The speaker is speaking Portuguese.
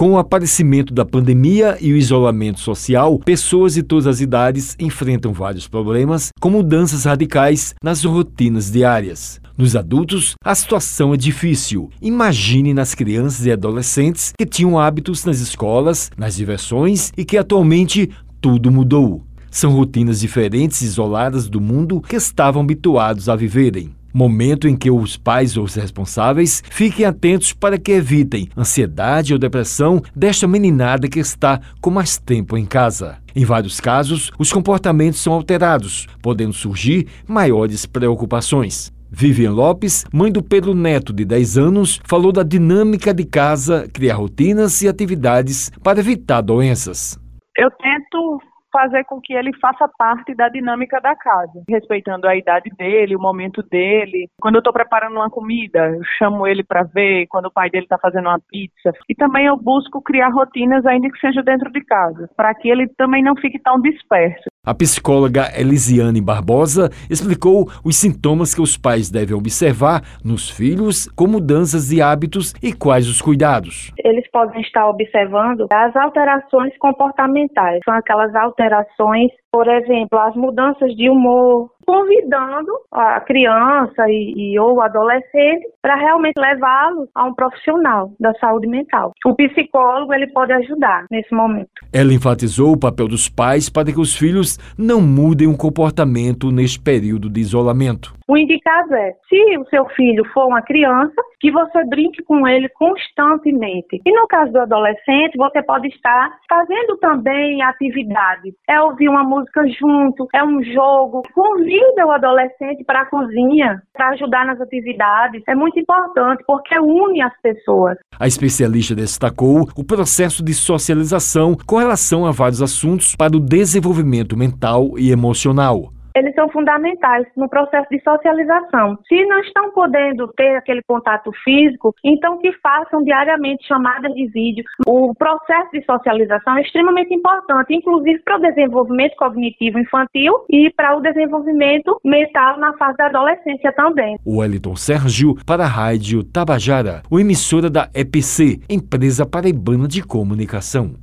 Com o aparecimento da pandemia e o isolamento social, pessoas de todas as idades enfrentam vários problemas, com mudanças radicais nas rotinas diárias. Nos adultos, a situação é difícil. Imagine nas crianças e adolescentes que tinham hábitos nas escolas, nas diversões e que atualmente tudo mudou. São rotinas diferentes, isoladas do mundo que estavam habituados a viverem. Momento em que os pais ou os responsáveis fiquem atentos para que evitem ansiedade ou depressão desta meninada que está com mais tempo em casa. Em vários casos, os comportamentos são alterados, podendo surgir maiores preocupações. Vivian Lopes, mãe do Pedro Neto, de 10 anos, falou da dinâmica de casa, criar rotinas e atividades para evitar doenças. Eu tento fazer com que ele faça parte da dinâmica da casa, respeitando a idade dele, o momento dele. Quando eu estou preparando uma comida, eu chamo ele para ver quando o pai dele está fazendo uma pizza. E também eu busco criar rotinas, ainda que seja dentro de casa, para que ele também não fique tão disperso. A psicóloga Elisiane Barbosa explicou os sintomas que os pais devem observar nos filhos, com mudanças de hábitos e quais os cuidados. Eles podem estar observando as alterações comportamentais, são aquelas alterações, por exemplo, as mudanças de humor, convidando a criança e, e ou o adolescente para realmente levá-lo a um profissional da saúde mental. O psicólogo ele pode ajudar nesse momento. Ela enfatizou o papel dos pais para que os filhos não mudem o comportamento neste período de isolamento. O indicado é, se o seu filho for uma criança, que você brinque com ele constantemente. E no caso do adolescente, você pode estar fazendo também atividade. É ouvir uma música junto, é um jogo. Convida o adolescente para a cozinha, para ajudar nas atividades. É muito importante porque une as pessoas. A especialista destacou o processo de socialização com relação a vários assuntos para o desenvolvimento mental e emocional eles são fundamentais no processo de socialização. Se não estão podendo ter aquele contato físico, então que façam diariamente chamadas de vídeo. O processo de socialização é extremamente importante, inclusive para o desenvolvimento cognitivo infantil e para o desenvolvimento mental na fase da adolescência também. O Wellington Sérgio para a Rádio Tabajara, o emissora da EPC, Empresa Paraibana de Comunicação.